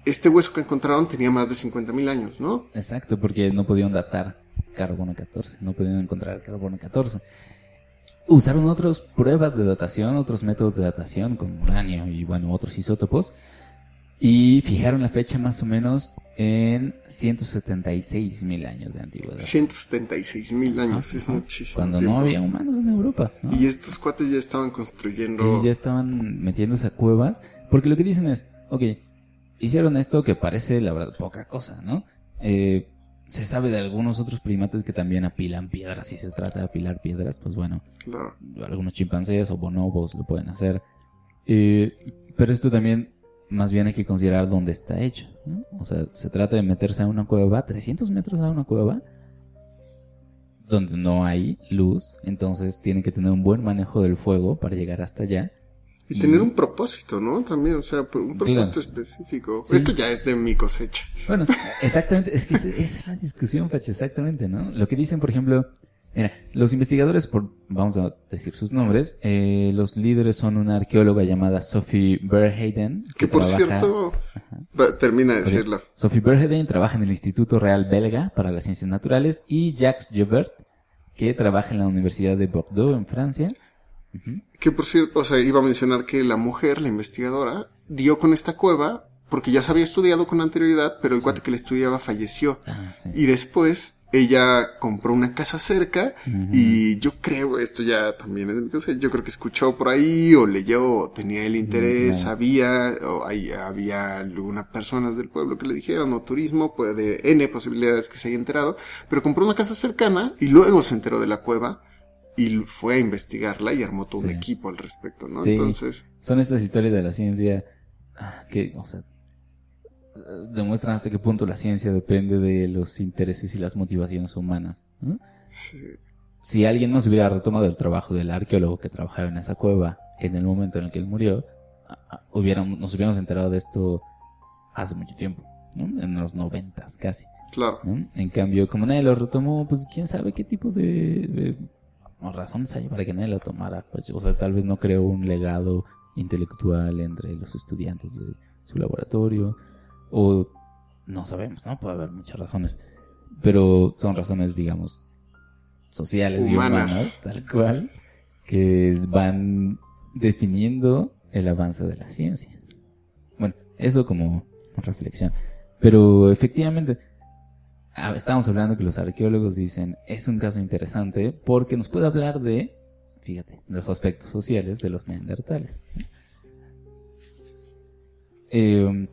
este hueso que encontraron tenía más de 50.000 años, ¿no? Exacto, porque no podían datar carbono 14, no podían encontrar carbono 14. Usaron otras pruebas de datación, otros métodos de datación con uranio y bueno, otros isótopos y fijaron la fecha más o menos en 176 mil años de antigüedad. 176.000 años, es muchísimo. Cuando tiempo. no había humanos en Europa. ¿no? Y estos cuates ya estaban construyendo. Y ya estaban metiéndose a cuevas. Porque lo que dicen es, ok, hicieron esto que parece, la verdad, poca cosa, ¿no? Eh, se sabe de algunos otros primates que también apilan piedras. Si se trata de apilar piedras, pues bueno, Claro. algunos chimpancés o bonobos lo pueden hacer. Eh, pero esto también, más bien hay que considerar dónde está hecho. ¿no? O sea, se trata de meterse a una cueva, 300 metros a una cueva, donde no hay luz. Entonces tienen que tener un buen manejo del fuego para llegar hasta allá. Y tener un propósito, ¿no? También, o sea, un propósito Claro. específico. Sí. Esto ya es de mi cosecha. Bueno, exactamente, es que esa es la discusión, Pache, exactamente, ¿no? Lo que dicen, por ejemplo, mira, los investigadores, por, vamos a decir sus nombres, eh, los líderes son una arqueóloga llamada Sophie Berhayden. Que por trabaja- cierto, termina de decirlo. Sophie Berhayden trabaja en el Instituto Real Belga para las Ciencias Naturales y Jacques Joubert, que trabaja en la Universidad de Bordeaux, en Francia. Que por cierto, o sea, iba a mencionar que la mujer, la investigadora, dio con esta cueva porque ya se había estudiado con anterioridad, pero el cuate que la estudiaba falleció. Ah, sí. Y después ella compró una casa cerca y yo creo, esto ya también es de mi cosa, yo creo que escuchó por ahí o leyó, o tenía el interés, claro. sabía, o había algunas personas del pueblo que le dijeron, o turismo, puede, N posibilidades que se haya enterado, pero compró una casa cercana y luego se enteró de la cueva y fue a investigarla y armó todo un equipo al respecto, ¿no? Sí. Entonces, Son estas historias de la ciencia que, o sea, demuestran hasta qué punto la ciencia depende de los intereses y las motivaciones humanas. ¿no? sí, Si alguien nos hubiera retomado el trabajo del arqueólogo que trabajaba en esa cueva en el momento en el que él murió, hubiéramos, nos hubiéramos enterado de esto hace mucho tiempo, ¿no? en los noventas casi. claro. ¿no? En cambio, como nadie lo retomó, pues quién sabe qué tipo de, de razones hay para que nadie lo tomara. Pues, o sea, tal vez no creó un legado intelectual entre los estudiantes de su laboratorio, o no sabemos, ¿no? Puede haber muchas razones, pero son razones, digamos, sociales y humanas, tal cual, que van definiendo el avance de la ciencia. Bueno, eso como reflexión. Pero efectivamente, ah, estamos hablando que los arqueólogos dicen, es un caso interesante porque nos puede hablar de, fíjate, de los aspectos sociales de los neandertales. Eh,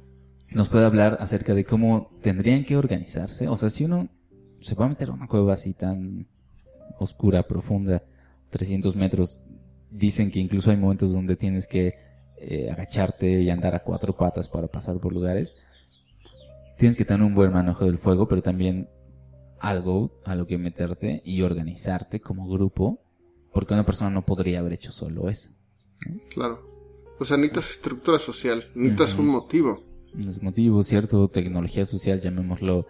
nos puede hablar acerca de cómo tendrían que organizarse. O sea, si uno se va a meter a una cueva así tan oscura, profunda, 300 metros, dicen que incluso hay momentos donde tienes que eh, agacharte y andar a cuatro patas para pasar por lugares. Tienes que tener un buen manejo del fuego, pero también algo a lo que meterte y organizarte como grupo, porque una persona no podría haber hecho solo eso. Claro. O sea, necesitas estructura social, necesitas un motivo. Los motivos, cierto, tecnología social, llamémoslo,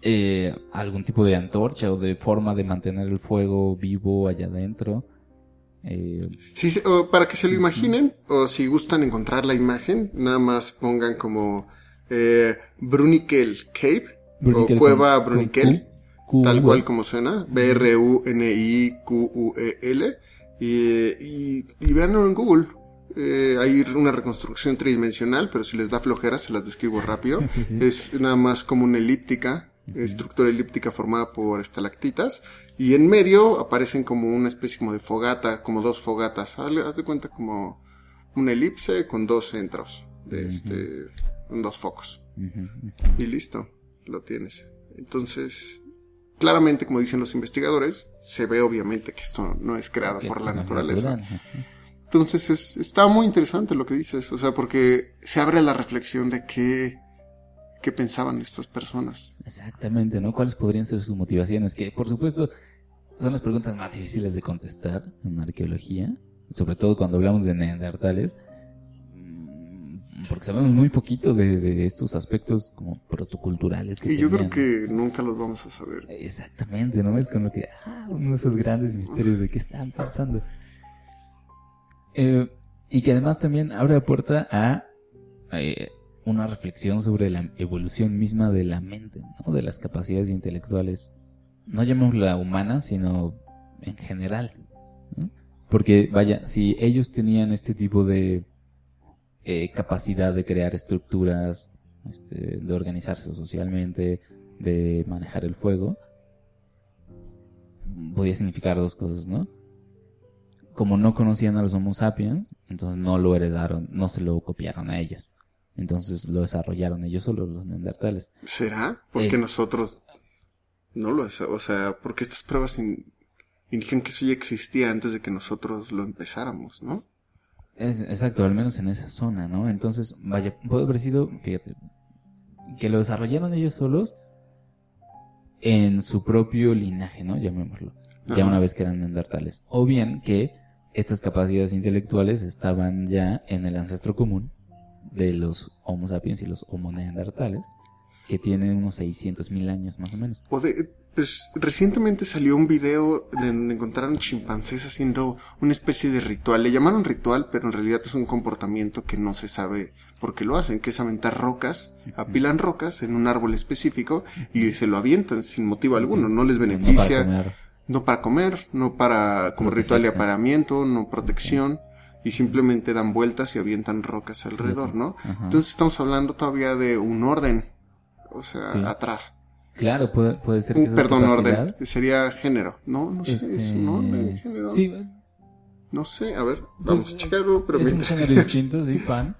eh, algún tipo de antorcha o de forma de mantener el fuego vivo allá adentro. Eh, Sí, sí, o para que se lo imaginen, o si gustan encontrar la imagen, nada más pongan como eh, Brunikel Cave, Brunikel o Cueva Brunikel, Q, tal cual como suena, B-R-U-N-I-Q-U-E-L, y, y, y véanlo en Google. Eh, hay una reconstrucción tridimensional, pero si les da flojera, se las describo rápido. *laughs* Sí, sí. Es nada más como una elíptica, estructura elíptica formada por estalactitas, y en medio aparecen como una especie como de fogata, como dos fogatas. Haz de cuenta como una elipse con dos centros de este dos focos. Y listo, lo tienes. Entonces, claramente, como dicen los investigadores, se ve obviamente que esto no es creado por la naturaleza. natural. Entonces, es- está muy interesante lo que dices, o sea, porque se abre la reflexión de qué, qué pensaban estas personas. Exactamente, ¿no? ¿Cuáles podrían ser sus motivaciones? Que, por supuesto, son las preguntas más difíciles de contestar en arqueología, sobre todo cuando hablamos de neandertales, porque sabemos muy poquito de, de estos aspectos como protoculturales que Y yo creo que nunca los vamos a saber. Exactamente, ¿no? Es con lo que, ah, uno de esos grandes misterios de qué estaban pensando. Eh, y que además también abre la puerta a eh, una reflexión sobre la evolución misma de la mente, ¿no? De las capacidades intelectuales. No llamémosla humana, sino en general. ¿no? Porque, vaya, si ellos tenían este tipo de eh, capacidad de crear estructuras, este, de organizarse socialmente, de manejar el fuego, podía significar dos cosas, ¿no? Como no conocían a los Homo sapiens, entonces no lo heredaron, no se lo copiaron a ellos. Entonces lo desarrollaron ellos solos, los neandertales. ¿Será? Porque Eh. nosotros no lo o sea, porque estas pruebas in- indican que eso ya existía antes de que nosotros lo empezáramos, ¿no? Es, exacto, al menos en esa zona, ¿no? Entonces, vaya, puede haber sido, fíjate, que lo desarrollaron ellos solos en su propio linaje, ¿no? Llamémoslo. Ya una vez que eran neandertales. O bien que estas capacidades intelectuales estaban ya en el ancestro común de los Homo sapiens y los Homo neandertales, que tienen unos 600.000 años más o menos. O de, pues recientemente salió un video de donde encontraron chimpancés haciendo una especie de ritual. Le llamaron ritual, pero en realidad es un comportamiento que no se sabe por qué lo hacen, que es aventar rocas, apilan rocas en un árbol específico y se lo avientan sin motivo alguno, no les No para beneficia. comer. No para comer, no para como ritual de Protegerse. apareamiento, no protección, y simplemente dan vueltas y avientan rocas alrededor, ¿no? Ajá. Entonces estamos hablando todavía de un orden, o sea, Sí. atrás. Claro, puede, puede ser que Un, esa perdón, orden, sería género. No, no sé, es este, un orden, género. Sí, No sé, a ver, vamos Pues, a checarlo, pero es un mientras- género distinto, sí, pan.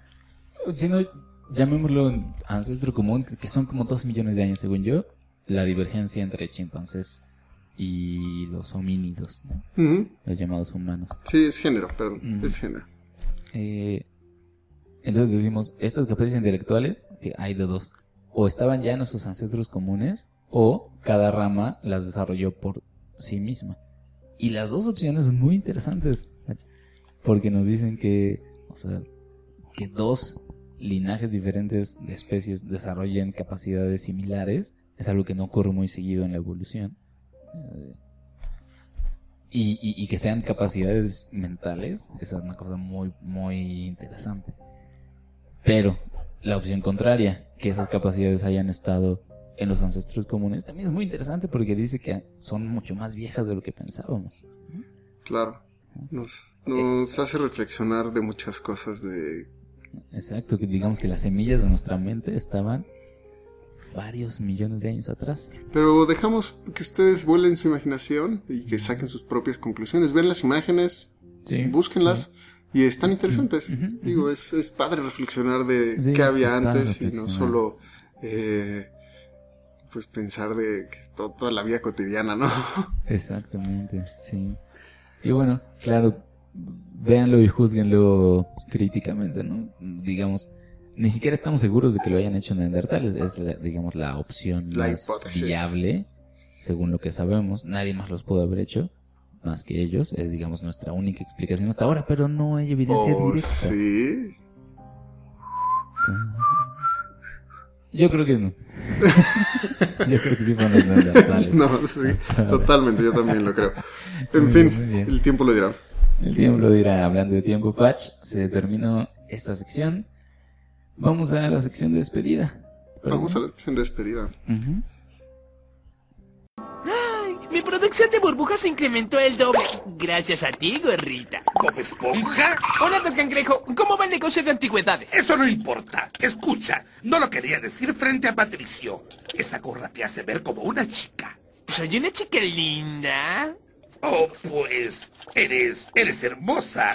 Si no, llamémoslo ancestro común, que- son como dos millones de años, según yo, la divergencia entre chimpancés y los homínidos, ¿no? Los llamados humanos. Sí, es género, perdón, es género. Eh, entonces decimos, estas capacidades intelectuales, que hay de dos, o estaban ya en nuestros ancestros comunes, o cada rama las desarrolló por sí misma. Y las dos opciones son muy interesantes, porque nos dicen que, o sea, que dos linajes diferentes de especies desarrollen capacidades similares, es algo que no ocurre muy seguido en la evolución. Eh, y, y- y que sean capacidades mentales, esa es una cosa muy, muy interesante. Pero la opción contraria, que esas capacidades hayan estado en los ancestros comunes, también es muy interesante porque dice que son mucho más viejas de lo que pensábamos. Claro. Nos, nos hace reflexionar de muchas cosas de... Exacto, que digamos que las semillas de nuestra mente estaban varios millones de años atrás. Pero dejamos que ustedes vuelen su imaginación y que saquen sus propias conclusiones. Ven las imágenes, Sí, búsquenlas y están interesantes. Digo, es, es padre reflexionar de Sí, qué había antes y no solo eh, pues pensar de que to- toda la vida cotidiana, ¿no? *laughs* Exactamente, sí. Y bueno, claro, véanlo y juzguenlo críticamente, ¿no? Digamos, ni siquiera estamos seguros de que lo hayan hecho neandertales, es, la- digamos, la opción La más hipótesis. viable, según lo que sabemos. Nadie más los pudo haber hecho, más que ellos, es, digamos, nuestra única explicación hasta ahora, pero no hay evidencia Oh, directa. sí. Yo creo que no. *laughs* Yo creo que sí fueron los. *laughs* No, sí, totalmente, yo también lo creo. *laughs* En fin, el tiempo lo dirá. El tiempo lo dirá, hablando de tiempo, Patch, se terminó esta sección. Vamos a la sección de despedida. Vamos a la sección de despedida. Ay, mi producción de burbujas se incrementó el doble. Gracias a ti, gorrita. ¿Como esponja? Hola, don Cangrejo. ¿Cómo va el negocio de antigüedades? Eso no importa. Escucha, no lo quería decir frente a Patricio. Esa gorra te hace ver como una chica. Soy una chica linda. Oh, pues, eres, eres hermosa.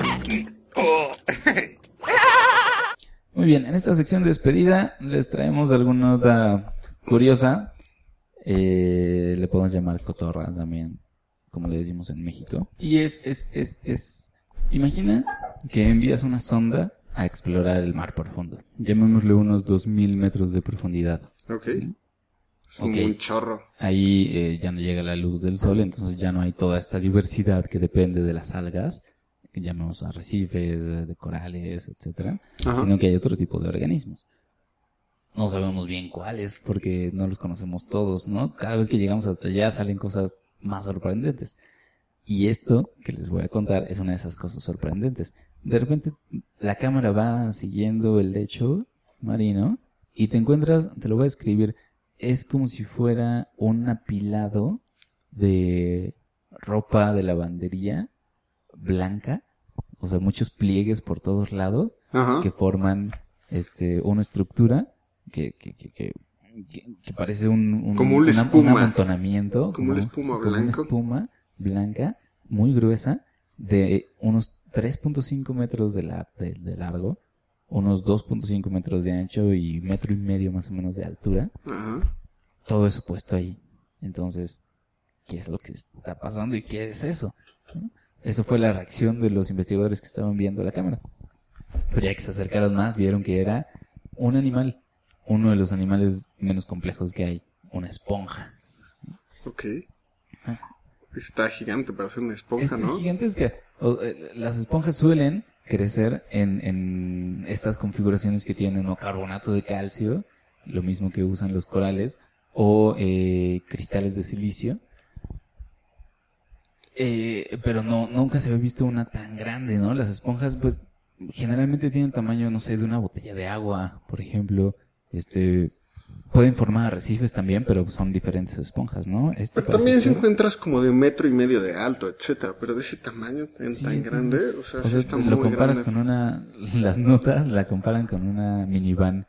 Oh, *laughs* Muy bien, en esta sección de despedida les traemos alguna nota curiosa. Eh, le podemos llamar cotorra también, como le decimos en México. Y es, es, es, es, imagina que envías una sonda a explorar el mar profundo. Llamémosle unos 2000 metros de profundidad. Ok. Un- chorro. Ahí eh, ya no llega la luz del sol, entonces ya no hay toda esta diversidad que depende de las algas, que llamamos arrecifes, eh, de corales, etcétera, Ajá. sino que hay otro tipo de organismos. No sabemos bien cuáles, porque no los conocemos todos, ¿no? Cada vez que llegamos hasta allá salen cosas más sorprendentes. Y esto que les voy a contar es una de esas cosas sorprendentes. De repente la cámara va siguiendo el lecho marino y te encuentras, te lo voy a escribir, es como si fuera un apilado de ropa de lavandería blanca, o sea, muchos pliegues por todos lados Ajá. que forman este una estructura que, que, que, que, que- parece un, un, Como una espuma. un amontonamiento Como una espuma como una blanca. espuma blanca muy gruesa de unos 3.5 metros de, la- de- de largo unos 2.5 metros de ancho y metro y medio más o menos de altura Ajá. todo eso puesto ahí. Entonces, ¿qué es lo que está pasando y qué es eso? ¿No? Eso fue la reacción de los investigadores que estaban viendo la cámara. Pero ya que se acercaron más, vieron que era un animal, uno de los animales menos complejos que hay, una esponja. Ok. Ah. Está gigante para ser una esponja, ¿no? gigantesca. O, eh, las esponjas suelen crecer en, en estas configuraciones que tienen o carbonato de calcio, lo mismo que usan los corales, o eh, cristales de silicio. Eh, pero no, nunca se había visto una tan grande, ¿no? Las esponjas, pues, generalmente tienen tamaño, no sé, de una botella de agua, por ejemplo. Este, pueden formar arrecifes también, pero son diferentes esponjas, ¿no? Este Pero también si encuentras como de un metro y medio de alto, etcétera, pero de ese tamaño tan, Sí, tan está- grande, o sea, O sí sea, está lo muy comparas grande. con una, *laughs* las notas la comparan con una minivan.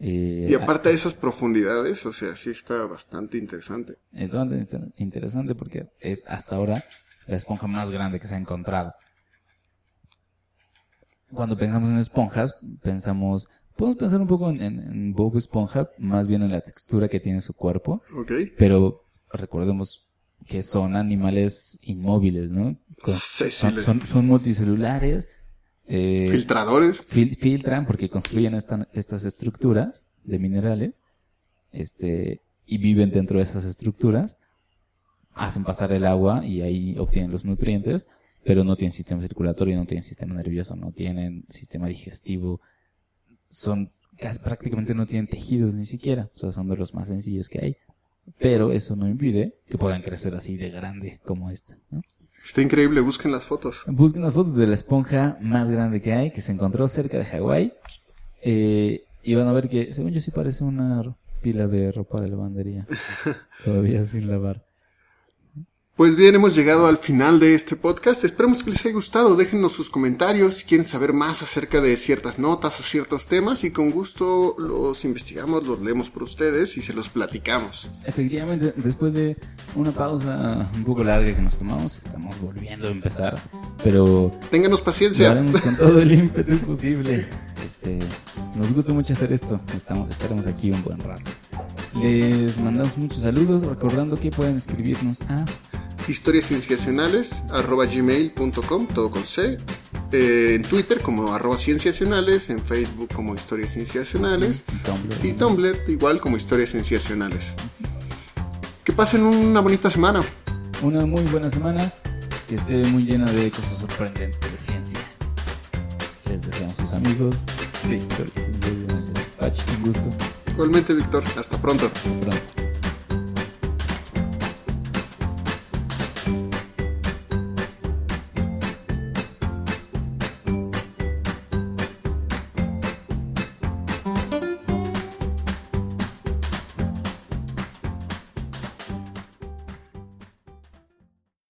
Eh, Y aparte de esas profundidades, o sea, sí está bastante interesante. Es bastante interesante porque es hasta ahora la esponja más grande que se ha encontrado. Cuando pensamos en esponjas, pensamos, podemos pensar un poco en, en- en Bob Esponja, más bien en la textura que tiene su cuerpo, ¿Ok? pero recordemos que son animales inmóviles, ¿no? Con- Sí, sí, son, les- son, son multicelulares. eh, Filtradores. fil- filtran porque construyen esta- estas estructuras de minerales este y viven dentro de esas estructuras hacen pasar el agua y ahí obtienen los nutrientes pero no tienen sistema circulatorio no tienen sistema nervioso no tienen sistema digestivo son casi, prácticamente no tienen tejidos ni siquiera o sea son de los más sencillos que hay pero eso no impide que puedan crecer así de grande como esta ¿no? Está increíble, busquen las fotos. Busquen las fotos de la esponja más grande que hay, que se encontró cerca de Hawái. Eh, y van a ver que, según yo, sí parece una pila de ropa de lavandería. *laughs* Todavía sin lavar. Pues bien, hemos llegado al final de este podcast. Esperemos que les haya gustado. Déjenos sus comentarios si quieren saber más acerca de ciertas notas o ciertos temas y con gusto los investigamos, los leemos por ustedes y se los platicamos. Efectivamente, después de una pausa un poco larga que nos tomamos, estamos volviendo a empezar. Pero Ténganos lo paciencia. haremos con todo el ímpetu posible. Este, nos gusta mucho hacer esto. Estamos, estaremos aquí un buen rato. Les mandamos muchos saludos, recordando que pueden escribirnos a Historias sensacionales, arroba gmail.com, todo con C. Eh, en Twitter como arroba cienciacionales, en Facebook como historias Tumblr. y Tumblr igual como historias sensacionales. Que pasen una bonita semana. una muy buena semana, que esté muy llena de cosas sorprendentes de ciencia. Les deseamos sus amigos de historias sensacionales. Pachi, un gusto. Igualmente, Víctor. Hasta pronto. Hasta pronto.